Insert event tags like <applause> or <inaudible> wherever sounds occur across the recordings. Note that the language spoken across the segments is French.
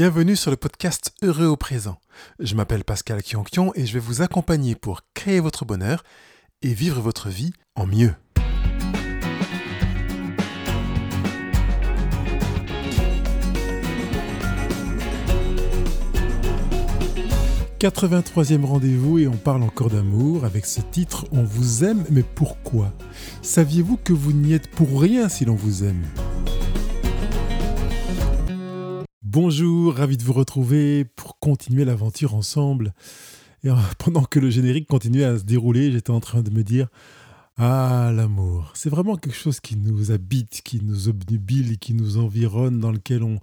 Bienvenue sur le podcast Heureux au présent. Je m'appelle Pascal Kionkion et je vais vous accompagner pour créer votre bonheur et vivre votre vie en mieux. « 83e rendez-vous et on parle encore d'amour avec ce titre On vous aime mais pourquoi? Saviez-vous que vous n'y êtes pour rien si l'on vous aime? Bonjour, ravi de vous retrouver pour continuer l'aventure ensemble. Et euh, <laughs> pendant que le générique continuait à se dérouler, j'étais en train de me dire Ah, l'amour, c'est vraiment quelque chose qui nous habite, qui nous obnubile, qui nous environne, dans lequel on,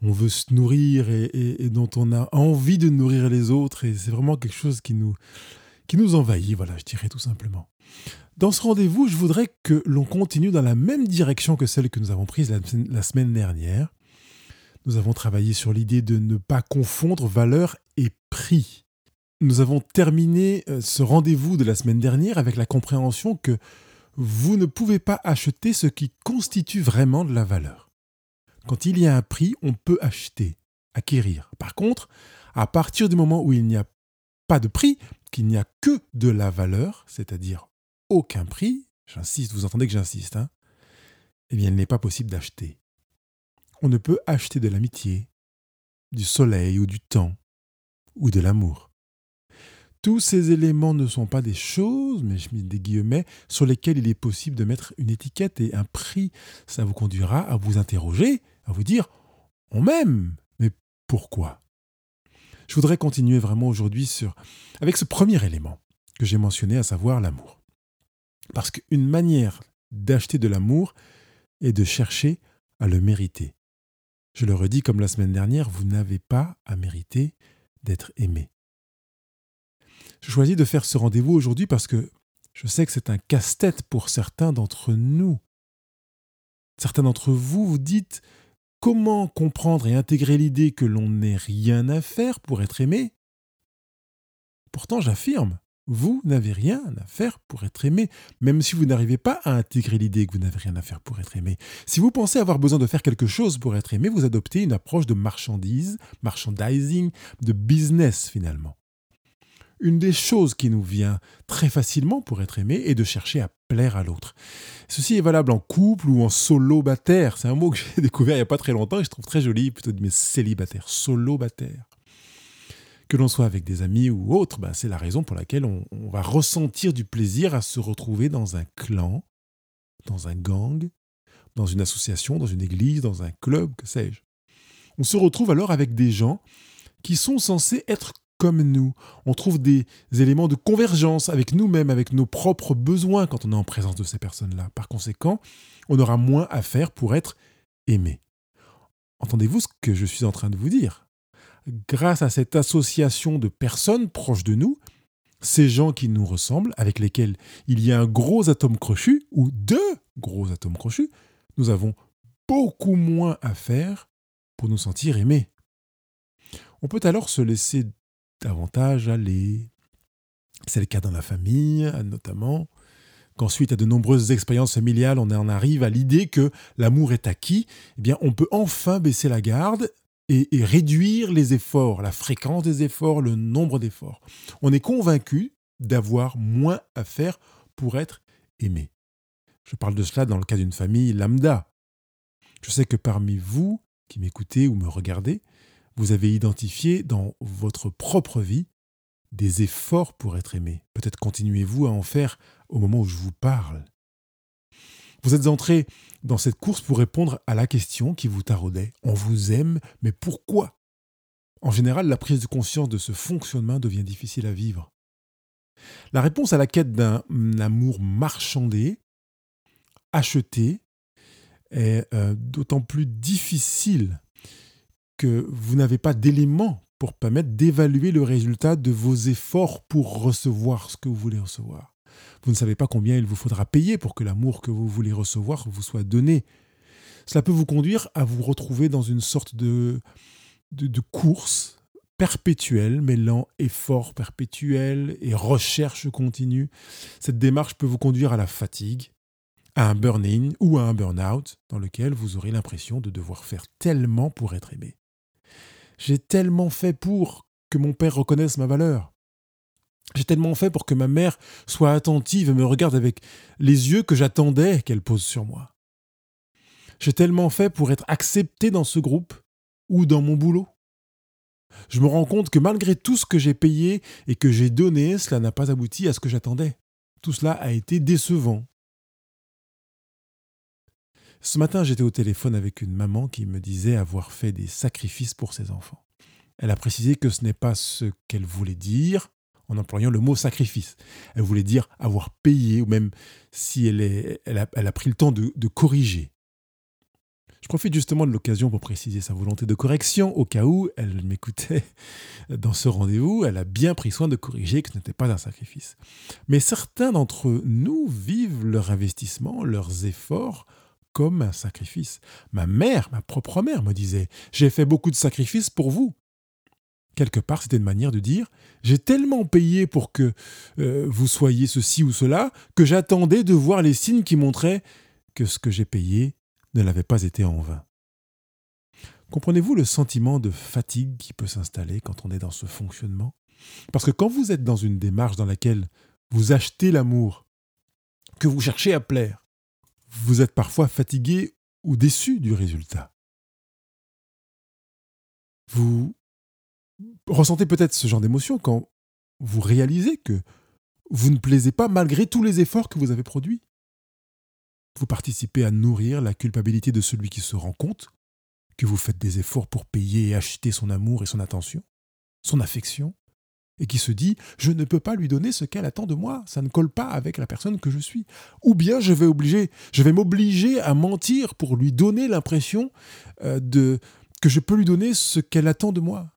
veut se nourrir et, dont on a envie de nourrir les autres. Et c'est vraiment quelque chose qui nous, qui nous envahit, voilà, je dirais tout simplement. Dans ce rendez-vous, je voudrais que l'on continue dans la même direction que celle que nous avons prise la semaine dernière nous avons travaillé sur l'idée de ne pas confondre valeur et prix. Nous avons terminé euh, ce rendez-vous de la semaine dernière avec la compréhension que vous ne pouvez pas acheter ce qui constitue vraiment de la valeur. Quand il y a un prix, on peut acheter, acquérir. Par contre, à partir du moment où il n'y a pas de prix, qu'il n'y a que de la valeur, c'est-à-dire aucun prix, j'insiste, vous entendez que j'insiste, hein, eh bien il n'est pas possible d'acheter on ne peut acheter de l'amitié, du soleil ou du temps, ou de l'amour. Tous ces éléments ne sont pas des choses, mais je mets des guillemets, sur lesquels il est possible de mettre une étiquette et un prix. Ça vous conduira à vous interroger, à vous dire on m'aime, mais pourquoi? Je voudrais continuer vraiment aujourd'hui sur avec ce premier élément que j'ai mentionné, à savoir l'amour. Parce qu'une manière d'acheter de l'amour est de chercher à le mériter. Je le redis comme la semaine dernière, vous n'avez pas à mériter d'être aimé. Je choisis de faire ce rendez-vous aujourd'hui parce que je sais que c'est un casse-tête pour certains d'entre nous. Certains d'entre vous vous dites comment comprendre et intégrer l'idée que l'on n'ait rien à faire pour être aimé? Pourtant, j'affirme, vous n'avez rien à faire pour être aimé, même si vous n'arrivez pas à intégrer l'idée que vous n'avez rien à faire pour être aimé. Si vous pensez avoir besoin de faire quelque chose pour être aimé, vous adoptez une approche de marchandise, merchandising, de business finalement. Une des choses qui nous vient très facilement pour être aimé est de chercher à plaire à l'autre. Ceci est valable en couple ou en solo-bataire. C'est un mot que <laughs> j'ai découvert il n'y a pas très longtemps et je trouve très joli, plutôt de mes célibataires. Solo-bataire que l'on soit avec des amis ou autres, ben, c'est la raison pour laquelle on, va ressentir du plaisir à se retrouver dans un clan, dans un gang, dans une association, dans une église, dans un club, que sais-je. On se retrouve alors avec des gens qui sont censés être comme nous. On trouve des éléments de convergence avec nous-mêmes, avec nos propres besoins quand on est en présence de ces personnes-là. Par conséquent, on aura moins à faire pour être aimé. Entendez-vous ce que je suis en train de vous dire? Grâce à cette association de personnes proches de nous, ces gens qui nous ressemblent, avec lesquels il y a un gros atome crochu, ou deux gros atomes crochus, nous avons beaucoup moins à faire pour nous sentir aimés. On peut alors se laisser davantage aller. C'est le cas dans la famille, notamment, qu'ensuite, à de nombreuses expériences familiales, on en arrive à l'idée que l'amour est acquis, eh bien, on peut enfin baisser la garde et, réduire les efforts, la fréquence des efforts, le nombre d'efforts. On est convaincu d'avoir moins à faire pour être aimé. Je parle de cela dans le cas d'une famille lambda. Je sais que parmi vous qui m'écoutez ou me regardez, vous avez identifié dans votre propre vie des efforts pour être aimé. Peut-être continuez-vous à en faire au moment où je vous parle. Vous êtes entré dans cette course pour répondre à la question qui vous taraudait. On vous aime, mais pourquoi? En général, la prise de conscience de ce fonctionnement devient difficile à vivre. La réponse à la quête d'un amour marchandé, acheté, est euh, d'autant plus difficile que vous n'avez pas d'éléments pour permettre d'évaluer le résultat de vos efforts pour recevoir ce que vous voulez recevoir. Vous ne savez pas combien il vous faudra payer pour que l'amour que vous voulez recevoir vous soit donné. Cela peut vous conduire à vous retrouver dans une sorte de, de, course perpétuelle, mêlant effort perpétuel et recherche continue. Cette démarche peut vous conduire à la fatigue, à un burn-in ou à un burn-out, dans lequel vous aurez l'impression de devoir faire tellement pour être aimé. J'ai tellement fait pour que mon père reconnaisse ma valeur. J'ai tellement fait pour que ma mère soit attentive et me regarde avec les yeux que j'attendais qu'elle pose sur moi. J'ai tellement fait pour être accepté dans ce groupe ou dans mon boulot. Je me rends compte que malgré tout ce que j'ai payé et que j'ai donné, cela n'a pas abouti à ce que j'attendais. Tout cela a été décevant. Ce matin, j'étais au téléphone avec une maman qui me disait avoir fait des sacrifices pour ses enfants. Elle a précisé que ce n'est pas ce qu'elle voulait dire en employant le mot sacrifice. Elle voulait dire avoir payé, ou même si elle, est, elle, a, pris le temps de, de corriger. Je profite justement de l'occasion pour préciser sa volonté de correction au cas où elle m'écoutait <laughs> dans ce rendez-vous. Elle a bien pris soin de corriger que ce n'était pas un sacrifice. Mais certains d'entre nous vivent leur investissement, leurs efforts comme un sacrifice. Ma mère, ma propre mère, me disait J'ai fait beaucoup de sacrifices pour vous. Quelque part, c'était une manière de dire J'ai tellement payé pour que euh, vous soyez ceci ou cela que j'attendais de voir les signes qui montraient que ce que j'ai payé ne l'avait pas été en vain. Comprenez-vous le sentiment de fatigue qui peut s'installer quand on est dans ce fonctionnement? Parce que quand vous êtes dans une démarche dans laquelle vous achetez l'amour, que vous cherchez à plaire, vous êtes parfois fatigué ou déçu du résultat. Vous ressentez peut-être ce genre d'émotion quand vous réalisez que vous ne plaisez pas malgré tous les efforts que vous avez produits. Vous participez à nourrir la culpabilité de celui qui se rend compte que vous faites des efforts pour payer et acheter son amour et son attention, son affection, et qui se dit je ne peux pas lui donner ce qu'elle attend de moi, ça ne colle pas avec la personne que je suis. Ou bien je vais obliger, je vais m'obliger à mentir pour lui donner l'impression euh, de que je peux lui donner ce qu'elle attend de moi.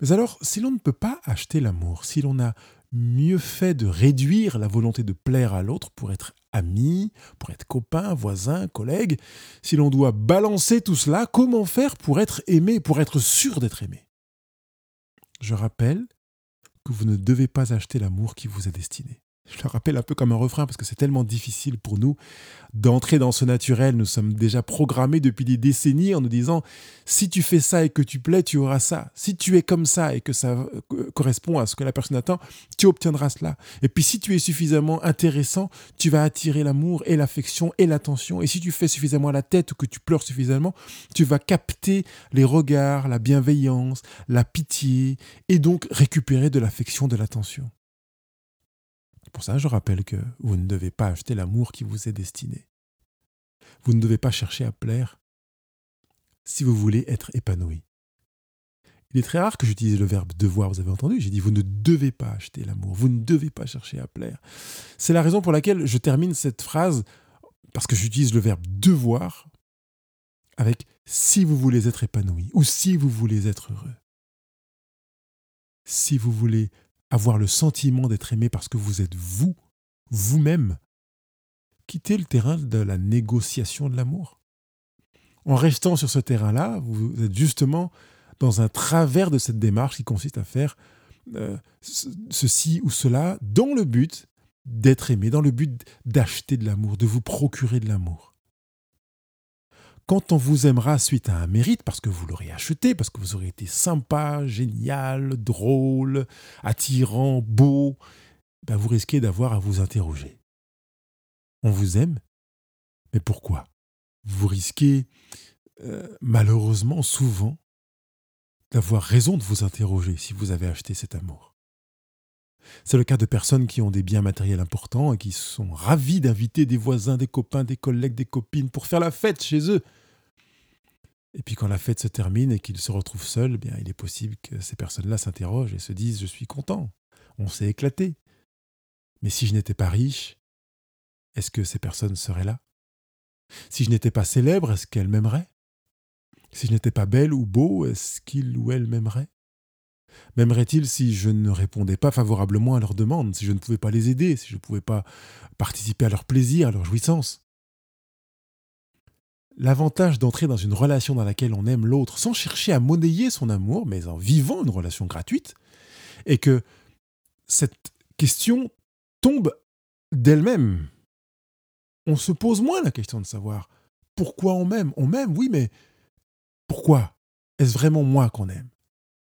Mais alors, si l'on ne peut pas acheter l'amour, si l'on a mieux fait de réduire la volonté de plaire à l'autre pour être ami, pour être copain, voisin, collègue, si l'on doit balancer tout cela, comment faire pour être aimé, pour être sûr d'être aimé? Je rappelle que vous ne devez pas acheter l'amour qui vous est destiné. Je le rappelle un peu comme un refrain parce que c'est tellement difficile pour nous d'entrer dans ce naturel. Nous sommes déjà programmés depuis des décennies en nous disant si tu fais ça et que tu plais, tu auras ça. Si tu es comme ça et que ça correspond à ce que la personne attend, tu obtiendras cela. Et puis si tu es suffisamment intéressant, tu vas attirer l'amour et l'affection et l'attention. Et si tu fais suffisamment la tête ou que tu pleures suffisamment, tu vas capter les regards, la bienveillance, la pitié et donc récupérer de l'affection, de l'attention. Pour ça, je rappelle que vous ne devez pas acheter l'amour qui vous est destiné. Vous ne devez pas chercher à plaire si vous voulez être épanoui. Il est très rare que j'utilise le verbe devoir, vous avez entendu J'ai dit vous ne devez pas acheter l'amour, vous ne devez pas chercher à plaire. C'est la raison pour laquelle je termine cette phrase, parce que j'utilise le verbe devoir avec si vous voulez être épanoui ou si vous voulez être heureux. Si vous voulez avoir le sentiment d'être aimé parce que vous êtes vous, vous-même, quittez le terrain de la négociation de l'amour. En restant sur ce terrain-là, vous êtes justement dans un travers de cette démarche qui consiste à faire euh, ceci ou cela dans le but d'être aimé, dans le but d'acheter de l'amour, de vous procurer de l'amour quand on vous aimera suite à un mérite, parce que vous l'aurez acheté, parce que vous aurez été sympa, génial, drôle, attirant, beau, ben vous risquez d'avoir à vous interroger. On vous aime, mais pourquoi? Vous risquez euh, malheureusement souvent d'avoir raison de vous interroger si vous avez acheté cet amour. C'est le cas de personnes qui ont des biens matériels importants et qui sont ravis d'inviter des voisins, des copains, des collègues, des copines pour faire la fête chez eux. Et puis quand la fête se termine et qu'ils se retrouvent seuls, eh bien, il est possible que ces personnes-là s'interrogent et se disent ⁇ Je suis content, on s'est éclaté ⁇ Mais si je n'étais pas riche, est-ce que ces personnes seraient là? Si je n'étais pas célèbre, est-ce qu'elles m'aimeraient? Si je n'étais pas belle ou beau, est-ce qu'ils ou elles m'aimeraient? M'aimeraient-ils si je ne répondais pas favorablement à leurs demandes, si je ne pouvais pas les aider, si je ne pouvais pas participer à leur plaisir, à leur jouissance? L'avantage d'entrer dans une relation dans laquelle on aime l'autre sans chercher à monnayer son amour, mais en vivant une relation gratuite, est que cette question tombe d'elle-même. On se pose moins la question de savoir pourquoi on m'aime. On m'aime, oui, mais pourquoi? Est-ce vraiment moi qu'on aime?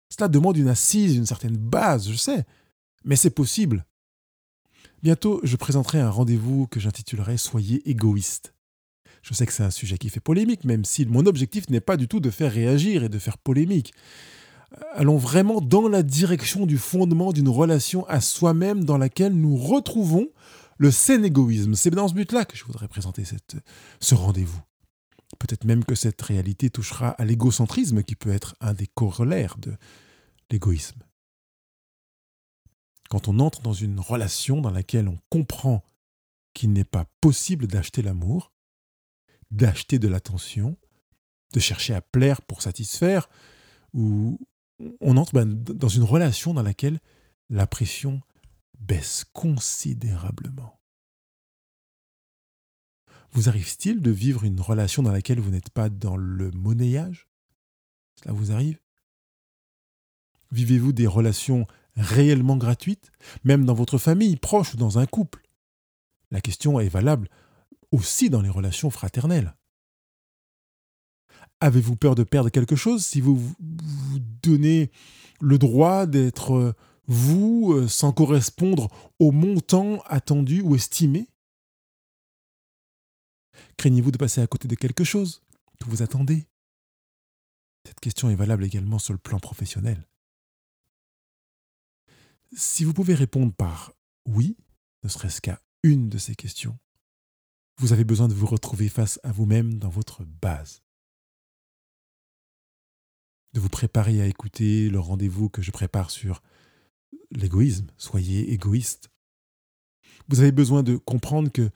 Cela demande une assise, une certaine base, je sais, mais c'est possible. Bientôt, je présenterai un rendez-vous que j'intitulerai Soyez égoïste. Je sais que c'est un sujet qui fait polémique, même si mon objectif n'est pas du tout de faire réagir et de faire polémique. Allons vraiment dans la direction du fondement d'une relation à soi-même dans laquelle nous retrouvons le sain égoïsme. C'est dans ce but-là que je voudrais présenter ce rendez-vous. Peut-être même que cette réalité touchera à l'égocentrisme qui peut être un des corollaires de l'égoïsme. Quand on entre dans une relation dans laquelle on comprend qu'il n'est pas possible d'acheter l'amour, d'acheter de l'attention, de chercher à plaire pour satisfaire, ou on entre ben, dans une relation dans laquelle la pression baisse considérablement. Vous arrive-t-il de vivre une relation dans laquelle vous n'êtes pas dans le monnayage? Cela vous arrive? Vivez-vous des relations réellement gratuites, même dans votre famille, proche ou dans un couple? La question est valable aussi dans les relations fraternelles. Avez-vous peur de perdre quelque chose si vous vous donnez le droit d'être vous euh, sans correspondre au montant attendu ou estimé? Craignez-vous de passer à côté de quelque chose que vous attendez? Cette question est valable également sur le plan professionnel. Si vous pouvez répondre par oui, ne serait-ce qu'à une de ces questions, vous avez besoin de vous retrouver face à vous-même dans votre base. De vous préparer à écouter le rendez-vous que je prépare sur l'égoïsme. Soyez égoïste. Vous avez besoin de comprendre que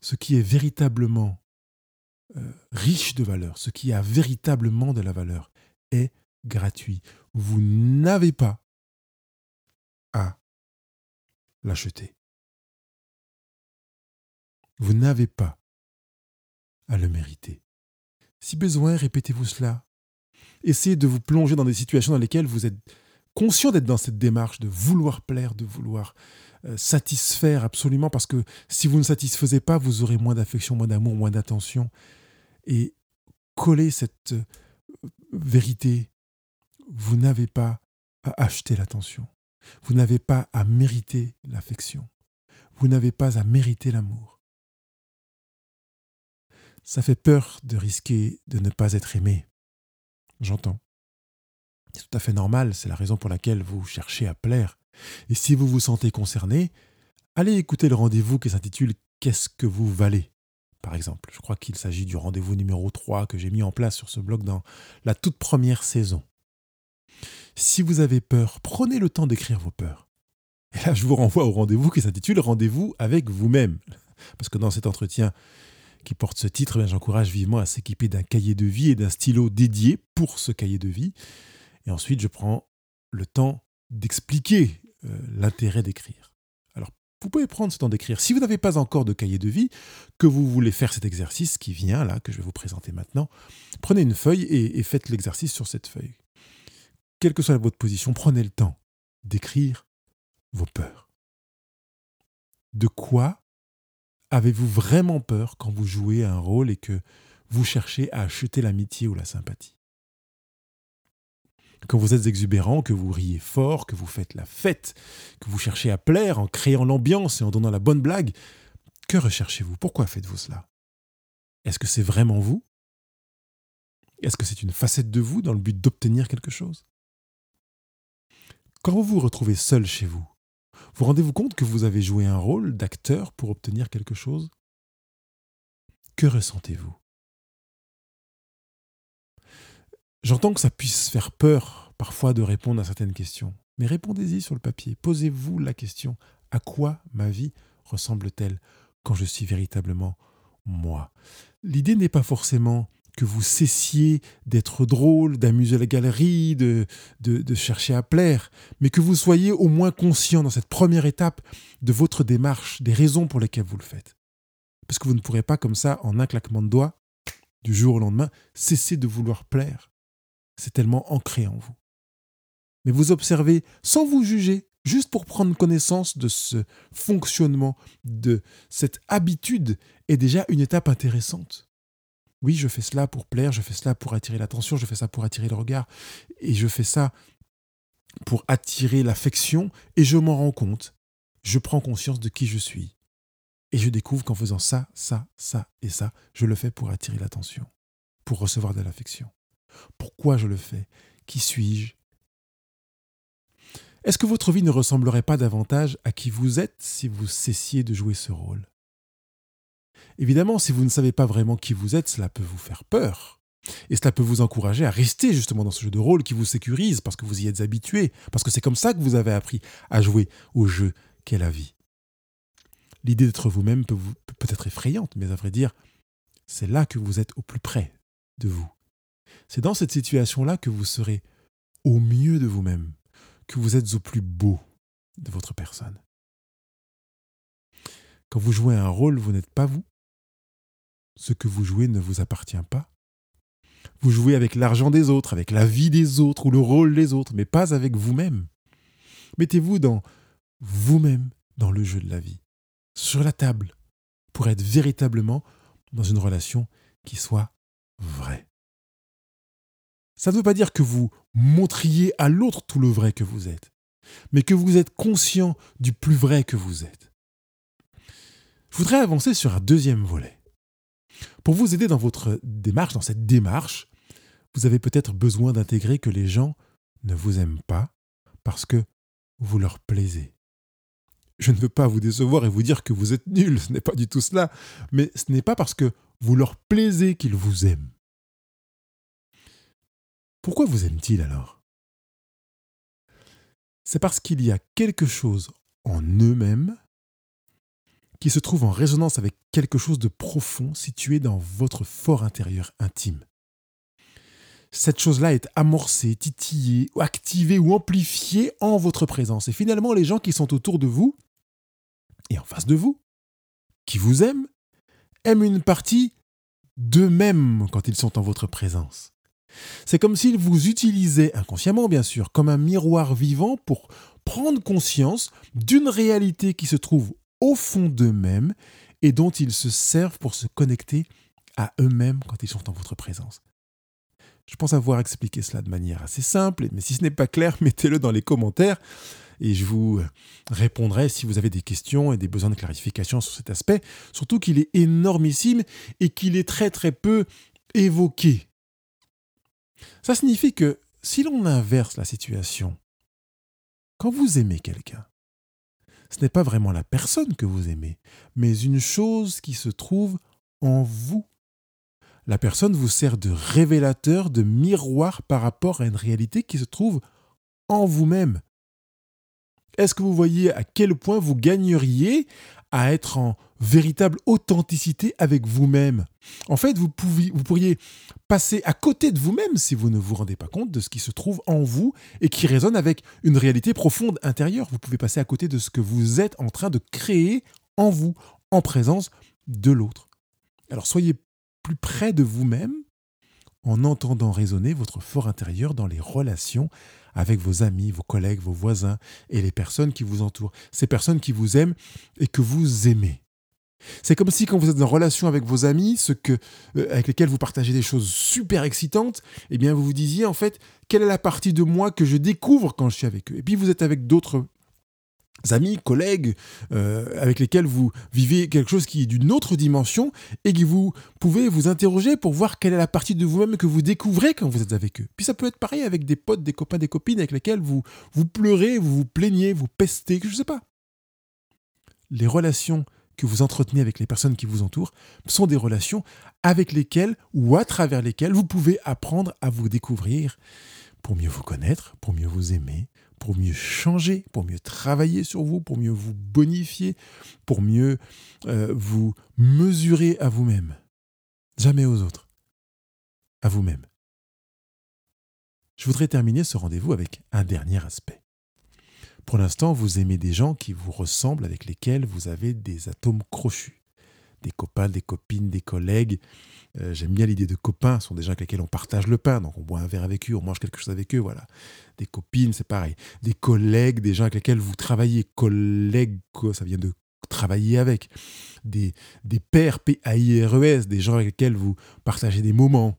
ce qui est véritablement euh, riche de valeur, ce qui a véritablement de la valeur, est gratuit. Vous n'avez pas à l'acheter. Vous n'avez pas à le mériter. Si besoin, répétez-vous cela. Essayez de vous plonger dans des situations dans lesquelles vous êtes conscient d'être dans cette démarche de vouloir plaire, de vouloir satisfaire absolument, parce que si vous ne satisfaisez pas, vous aurez moins d'affection, moins d'amour, moins d'attention. Et coller cette euh, vérité, vous n'avez pas à acheter l'attention. Vous n'avez pas à mériter l'affection. Vous n'avez pas à mériter l'amour. Ça fait peur de risquer de ne pas être aimé. J'entends. C'est tout à fait normal, c'est la raison pour laquelle vous cherchez à plaire. Et si vous vous sentez concerné, allez écouter le rendez-vous qui s'intitule Qu'est-ce que vous valez? Par exemple. Je crois qu'il s'agit du rendez-vous numéro 3 que j'ai mis en place sur ce blog dans la toute première saison. Si vous avez peur, prenez le temps d'écrire vos peurs. Et là, je vous renvoie au rendez-vous qui s'intitule Rendez-vous avec vous-même. Parce que dans cet entretien, qui porte ce titre, eh j'encourage vivement à s'équiper d'un cahier de vie et d'un stylo dédié pour ce cahier de vie. Et ensuite, je prends le temps d'expliquer euh, l'intérêt d'écrire. Alors, vous pouvez prendre ce temps d'écrire. Si vous n'avez pas encore de cahier de vie, que vous voulez faire cet exercice qui vient là, que je vais vous présenter maintenant, prenez une feuille et, et faites l'exercice sur cette feuille. Quelle que soit votre position, prenez le temps d'écrire vos peurs. De quoi Avez-vous vraiment peur quand vous jouez un rôle et que vous cherchez à acheter l'amitié ou la sympathie? Quand vous êtes exubérant, que vous riez fort, que vous faites la fête, que vous cherchez à plaire en créant l'ambiance et en donnant la bonne blague, que recherchez-vous? Pourquoi faites-vous cela? Est-ce que c'est vraiment vous? Est-ce que c'est une facette de vous dans le but d'obtenir quelque chose? Quand vous vous retrouvez seul chez vous, vous rendez-vous compte que vous avez joué un rôle d'acteur pour obtenir quelque chose? Que ressentez-vous? J'entends que ça puisse faire peur parfois de répondre à certaines questions, mais répondez-y sur le papier. Posez-vous la question à quoi ma vie ressemble-t-elle quand je suis véritablement moi? L'idée n'est pas forcément que vous cessiez d'être drôle, d'amuser la galerie, de, chercher à plaire, mais que vous soyez au moins conscient dans cette première étape de votre démarche, des raisons pour lesquelles vous le faites. Parce que vous ne pourrez pas comme ça, en un claquement de doigts, du jour au lendemain, cesser de vouloir plaire. C'est tellement ancré en vous. Mais vous observez sans vous juger, juste pour prendre connaissance de ce fonctionnement, de cette habitude, est déjà une étape intéressante. Oui, je fais cela pour plaire, je fais cela pour attirer l'attention, je fais ça pour attirer le regard, et je fais ça pour attirer l'affection, et je m'en rends compte. Je prends conscience de qui je suis. Et je découvre qu'en faisant ça, ça, ça et ça, je le fais pour attirer l'attention, pour recevoir de l'affection. Pourquoi je le fais? Qui suis-je? Est-ce que votre vie ne ressemblerait pas davantage à qui vous êtes si vous cessiez de jouer ce rôle? Évidemment, si vous ne savez pas vraiment qui vous êtes, cela peut vous faire peur. Et cela peut vous encourager à rester justement dans ce jeu de rôle qui vous sécurise parce que vous y êtes habitué, parce que c'est comme ça que vous avez appris à jouer au jeu qu'est la vie. L'idée d'être vous-même peut, peut être effrayante, mais à vrai dire, c'est là que vous êtes au plus près de vous. C'est dans cette situation-là que vous serez au mieux de vous-même, que vous êtes au plus beau de votre personne. Quand vous jouez un rôle, vous n'êtes pas vous, ce que vous jouez ne vous appartient pas. Vous jouez avec l'argent des autres, avec la vie des autres ou le rôle des autres, mais pas avec vous-même. Mettez-vous dans vous-même dans le jeu de la vie, sur la table, pour être véritablement dans une relation qui soit vraie. Ça ne veut pas dire que vous montriez à l'autre tout le vrai que vous êtes, mais que vous êtes conscient du plus vrai que vous êtes. Je voudrais avancer sur un deuxième volet. Pour vous aider dans votre démarche, dans cette démarche, vous avez peut-être besoin d'intégrer que les gens ne vous aiment pas parce que vous leur plaisez. Je ne veux pas vous décevoir et vous dire que vous êtes nul, ce n'est pas du tout cela, mais ce n'est pas parce que vous leur plaisez qu'ils vous aiment. Pourquoi vous aiment-ils alors? C'est parce qu'il y a quelque chose en eux-mêmes qui se trouve en résonance avec quelque chose de profond situé dans votre fort intérieur intime. Cette chose-là est amorcée, titillée, activée ou amplifiée en votre présence. Et finalement, les gens qui sont autour de vous et en face de vous, qui vous aiment, aiment une partie d'eux-mêmes quand ils sont en votre présence. C'est comme s'ils vous utilisaient, inconsciemment bien sûr, comme un miroir vivant pour prendre conscience d'une réalité qui se trouve au fond d'eux-mêmes et dont ils se servent pour se connecter à eux-mêmes quand ils sont en votre présence. Je pense avoir expliqué cela de manière assez simple, mais si ce n'est pas clair, <laughs> mettez-le dans les commentaires et je vous répondrai si vous avez des questions et des besoins de clarification sur cet aspect, surtout qu'il est énormissime et qu'il est très très peu évoqué. Ça signifie que si l'on inverse la situation, quand vous aimez quelqu'un, ce n'est pas vraiment la personne que vous aimez, mais une chose qui se trouve en vous. La personne vous sert de révélateur, de miroir par rapport à une réalité qui se trouve en vous-même. Est-ce que vous voyez à quel point vous gagneriez à être en véritable authenticité avec vous-même. En fait, vous, vous pourriez passer à côté de vous-même si vous ne vous rendez pas compte de ce qui se trouve en vous et qui résonne avec une réalité profonde intérieure. Vous pouvez passer à côté de ce que vous êtes en train de créer en vous, en présence de l'autre. Alors soyez plus près de vous-même en entendant résonner votre fort intérieur dans les relations avec vos amis, vos collègues, vos voisins et les personnes qui vous entourent, ces personnes qui vous aiment et que vous aimez. C'est comme si quand vous êtes en relation avec vos amis, euh, avec lesquels vous partagez des choses super excitantes, eh bien vous vous disiez en fait quelle est la partie de moi que je découvre quand je suis avec eux? Et puis vous êtes avec d'autres amis, collègues, euh, avec lesquels vous vivez quelque chose qui est d'une autre dimension et que vous pouvez vous interroger pour voir quelle est la partie de vous-même que vous découvrez quand vous êtes avec eux. Puis ça peut être pareil avec des potes, des copains, des copines avec lesquels vous vous pleurez, vous vous plaignez, vous pestez, je ne sais pas. Les relations que vous entretenez avec les personnes qui vous entourent sont des relations avec lesquelles ou à travers lesquelles vous pouvez apprendre à vous découvrir pour mieux vous connaître, pour mieux vous aimer, pour mieux changer, pour mieux travailler sur vous, pour mieux vous bonifier, pour mieux euh, vous mesurer à vous-même. Jamais aux autres. À vous-même. Je voudrais terminer ce rendez-vous avec un dernier aspect. Pour l'instant, vous aimez des gens qui vous ressemblent, avec lesquels vous avez des atomes crochus. Des copains, des copines, des collègues, euh, j'aime bien l'idée de copains, ce sont des gens avec lesquels on partage le pain, donc on boit un verre avec eux, on mange quelque chose avec eux, voilà. Des copines, c'est pareil. Des collègues, des gens avec lesquels vous travaillez, collègues, ça vient de travaillez avec, des, des pairs P-A-I-R-E-S, des gens avec lesquels vous partagez des moments.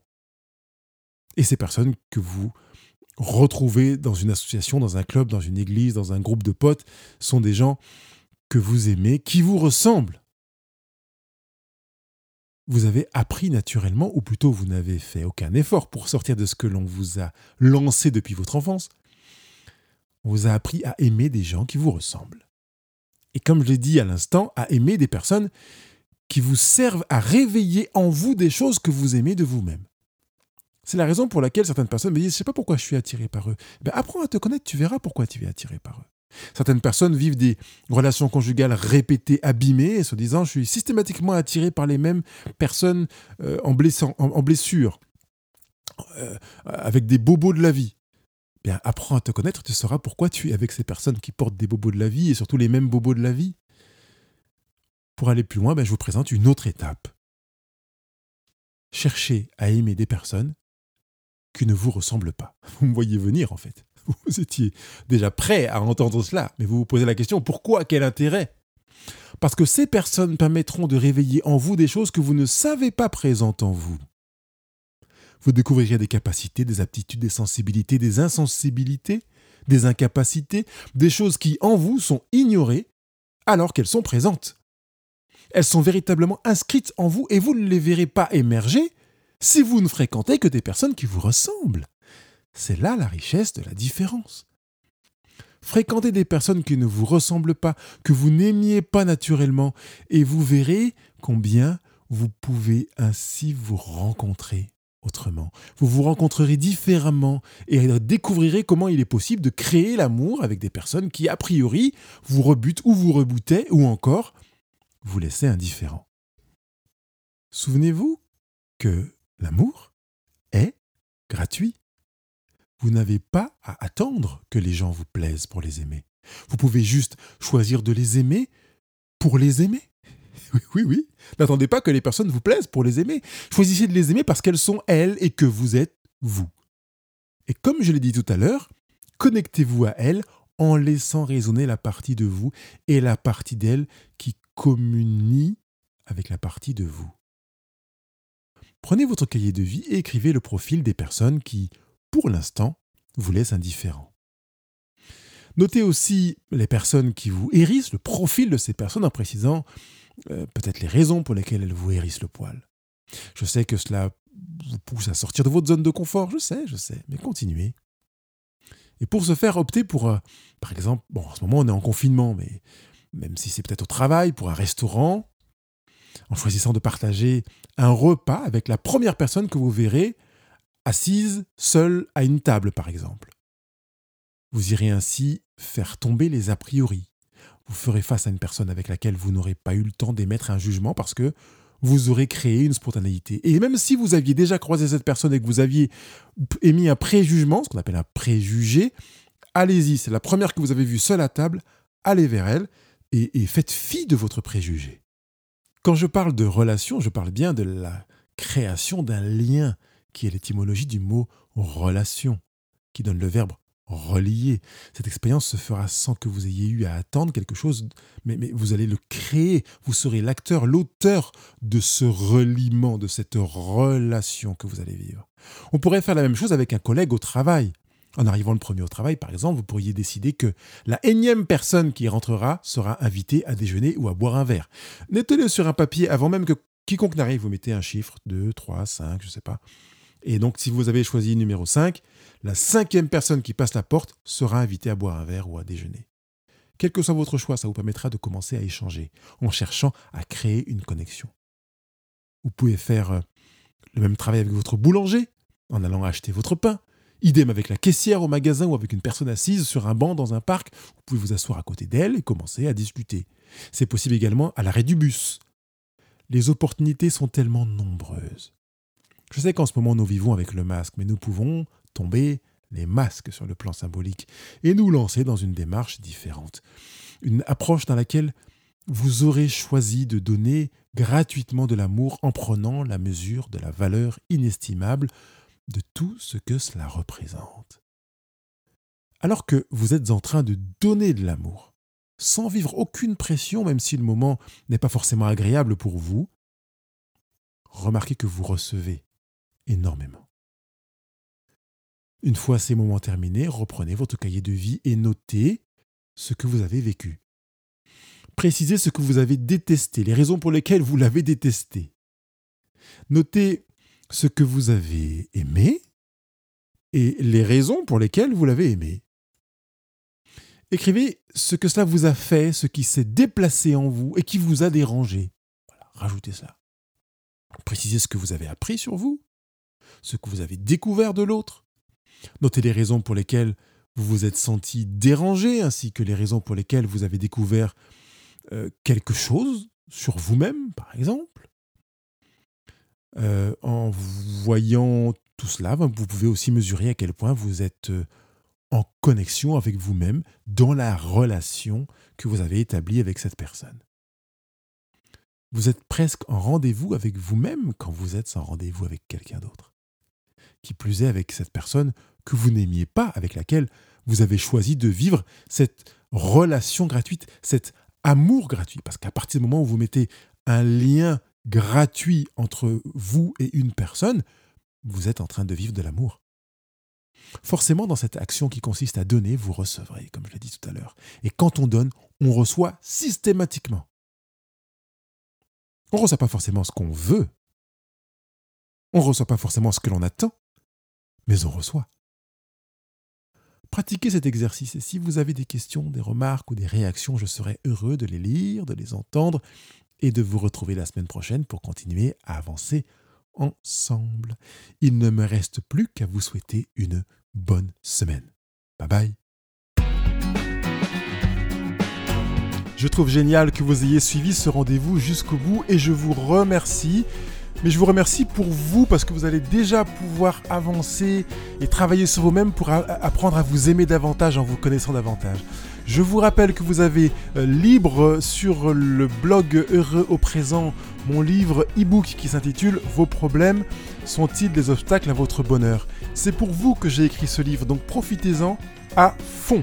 Et ces personnes que vous retrouvez dans une association, dans un club, dans une église, dans un groupe de potes, sont des gens que vous aimez, qui vous ressemblent. Vous avez appris naturellement, ou plutôt vous n'avez fait aucun effort pour sortir de ce que l'on vous a lancé depuis votre enfance. On vous a appris à aimer des gens qui vous ressemblent. Et comme je l'ai dit à l'instant, à aimer des personnes qui vous servent à réveiller en vous des choses que vous aimez de vous-même. C'est la raison pour laquelle certaines personnes me disent, je ne sais pas pourquoi je suis attiré par eux. Ben, apprends à te connaître, tu verras pourquoi tu es attiré par eux. Certaines personnes vivent des relations conjugales répétées, abîmées, se disant, je suis systématiquement attiré par les mêmes personnes euh, en, blessure, euh, avec des bobos de la vie. Bien, apprends à te connaître, tu sauras pourquoi tu es avec ces personnes qui portent des bobos de la vie, et surtout les mêmes bobos de la vie. Pour aller plus loin, ben, je vous présente une autre étape. Cherchez à aimer des personnes qui ne vous ressemble pas. Vous me voyez venir en fait. <laughs> Vous étiez déjà prêt à entendre cela, mais vous vous posez la question, pourquoi Quel intérêt? Parce que ces personnes permettront de réveiller en vous des choses que vous ne savez pas présentes en vous. Vous découvrirez des capacités, des aptitudes, des sensibilités, des insensibilités, des incapacités, des choses qui en vous sont ignorées alors qu'elles sont présentes. Elles sont véritablement inscrites en vous et vous ne les verrez pas émerger si vous ne fréquentez que des personnes qui vous ressemblent. C'est là la richesse de la différence. Fréquentez des personnes qui ne vous ressemblent pas, que vous n'aimiez pas naturellement, et vous verrez combien vous pouvez ainsi vous rencontrer autrement. Vous vous rencontrerez différemment et découvrirez comment il est possible de créer l'amour avec des personnes qui, a priori, vous rebutent ou vous reboutaient ou encore vous laissaient indifférent. Souvenez-vous que L'amour est gratuit. Vous n'avez pas à attendre que les gens vous plaisent pour les aimer. Vous pouvez juste choisir de les aimer pour les aimer. <laughs> Oui, oui, oui. N'attendez pas que les personnes vous plaisent pour les aimer. Choisissez de les aimer parce qu'elles sont elles et que vous êtes vous. Et comme je l'ai dit tout à l'heure, connectez-vous à elles en laissant résonner la partie de vous et la partie d'elles qui communie avec la partie de vous. Prenez votre cahier de vie et écrivez le profil des personnes qui, pour l'instant, vous laissent indifférent. Notez aussi les personnes qui vous hérissent, le profil de ces personnes en précisant euh, peut-être les raisons pour lesquelles elles vous hérissent le poil. Je sais que cela vous pousse à sortir de votre zone de confort, je sais, je sais, mais continuez. Et pour ce faire, optez pour, euh, par exemple, en ce moment on est en confinement, mais même si c'est peut-être au travail, pour un restaurant, en choisissant de partager un repas avec la première personne que vous verrez assise seule à une table, par exemple. Vous irez ainsi faire tomber les a priori. Vous ferez face à une personne avec laquelle vous n'aurez pas eu le temps d'émettre un jugement parce que vous aurez créé une spontanéité. Et même si vous aviez déjà croisé cette personne et que vous aviez émis un préjugement, ce qu'on appelle un préjugé, allez-y, c'est la première que vous avez vue seule à table, allez vers elle et, faites fi de votre préjugé. Quand je parle de relation, je parle bien de la création d'un lien, qui est l'étymologie du mot relation, qui donne le verbe relier. Cette expérience se fera sans que vous ayez eu à attendre quelque chose, mais, vous allez le créer. Vous serez l'acteur, l'auteur de ce reliement, de cette relation que vous allez vivre. On pourrait faire la même chose avec un collègue au travail. En arrivant le premier au travail, par exemple, vous pourriez décider que la énième personne qui rentrera sera invitée à déjeuner ou à boire un verre. Notez-le sur un papier avant même que quiconque n'arrive, vous mettez un chiffre, 2, 3, 5, je ne sais pas. Et donc, si vous avez choisi numéro 5, la cinquième personne qui passe la porte sera invitée à boire un verre ou à déjeuner. Quel que soit votre choix, ça vous permettra de commencer à échanger en cherchant à créer une connexion. Vous pouvez faire euh, le même travail avec votre boulanger en allant acheter votre pain, Idem avec la caissière au magasin ou avec une personne assise sur un banc dans un parc. Vous pouvez vous asseoir à côté d'elle et commencer à discuter. C'est possible également à l'arrêt du bus. Les opportunités sont tellement nombreuses. Je sais qu'en ce moment nous vivons avec le masque, mais nous pouvons tomber les masques sur le plan symbolique et nous lancer dans une démarche différente. Une approche dans laquelle vous aurez choisi de donner gratuitement de l'amour en prenant la mesure de la valeur inestimable de tout ce que cela représente. Alors que vous êtes en train de donner de l'amour, sans vivre aucune pression, même si le moment n'est pas forcément agréable pour vous, remarquez que vous recevez énormément. Une fois ces moments terminés, reprenez votre cahier de vie et notez ce que vous avez vécu. Précisez ce que vous avez détesté, les raisons pour lesquelles vous l'avez détesté. Notez ce que vous avez aimé et les raisons pour lesquelles vous l'avez aimé. Écrivez ce que cela vous a fait, ce qui s'est déplacé en vous et qui vous a dérangé. rajoutez ça. Précisez ce que vous avez appris sur vous, ce que vous avez découvert de l'autre. Notez les raisons pour lesquelles vous vous êtes senti dérangé, ainsi que les raisons pour lesquelles vous avez découvert euh, quelque chose sur vous-même, par exemple. Euh, en voyant tout cela, vous pouvez aussi mesurer à quel point vous êtes euh, en connexion avec vous-même dans la relation que vous avez établie avec cette personne. Vous êtes presque en rendez-vous avec vous-même quand vous êtes en rendez-vous avec quelqu'un d'autre. Qui plus est avec cette personne que vous n'aimiez pas, avec laquelle vous avez choisi de vivre cette relation gratuite, cet amour gratuit. Parce qu'à partir du moment où vous mettez un lien gratuit entre vous et une personne, vous êtes en train de vivre de l'amour. Forcément, dans cette action qui consiste à donner, vous recevrez, comme je l'ai dit tout à l'heure. Et quand on donne, on reçoit systématiquement. On ne reçoit pas forcément ce qu'on veut. On ne reçoit pas forcément ce que l'on attend, mais on reçoit. Pratiquez cet exercice et si vous avez des questions, des remarques ou des réactions, je serai heureux de les lire, de les entendre et de vous retrouver la semaine prochaine pour continuer à avancer ensemble. Il ne me reste plus qu'à vous souhaiter une bonne semaine. Bye bye. Je trouve génial que vous ayez suivi ce rendez-vous jusqu'au bout et je vous remercie. Mais je vous remercie pour vous parce que vous allez déjà pouvoir avancer et travailler sur vous-même pour apprendre à vous aimer davantage en vous connaissant davantage. Je vous rappelle que vous avez euh, libre sur le blog Heureux au présent mon livre e-book qui s'intitule Vos problèmes sont-ils des obstacles à votre bonheur? C'est pour vous que j'ai écrit ce livre, donc profitez-en à fond.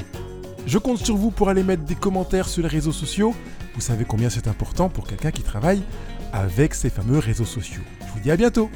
Je compte sur vous pour aller mettre des commentaires sur les réseaux sociaux. Vous savez combien c'est important pour quelqu'un qui travaille avec ces fameux réseaux sociaux. Je vous dis à bientôt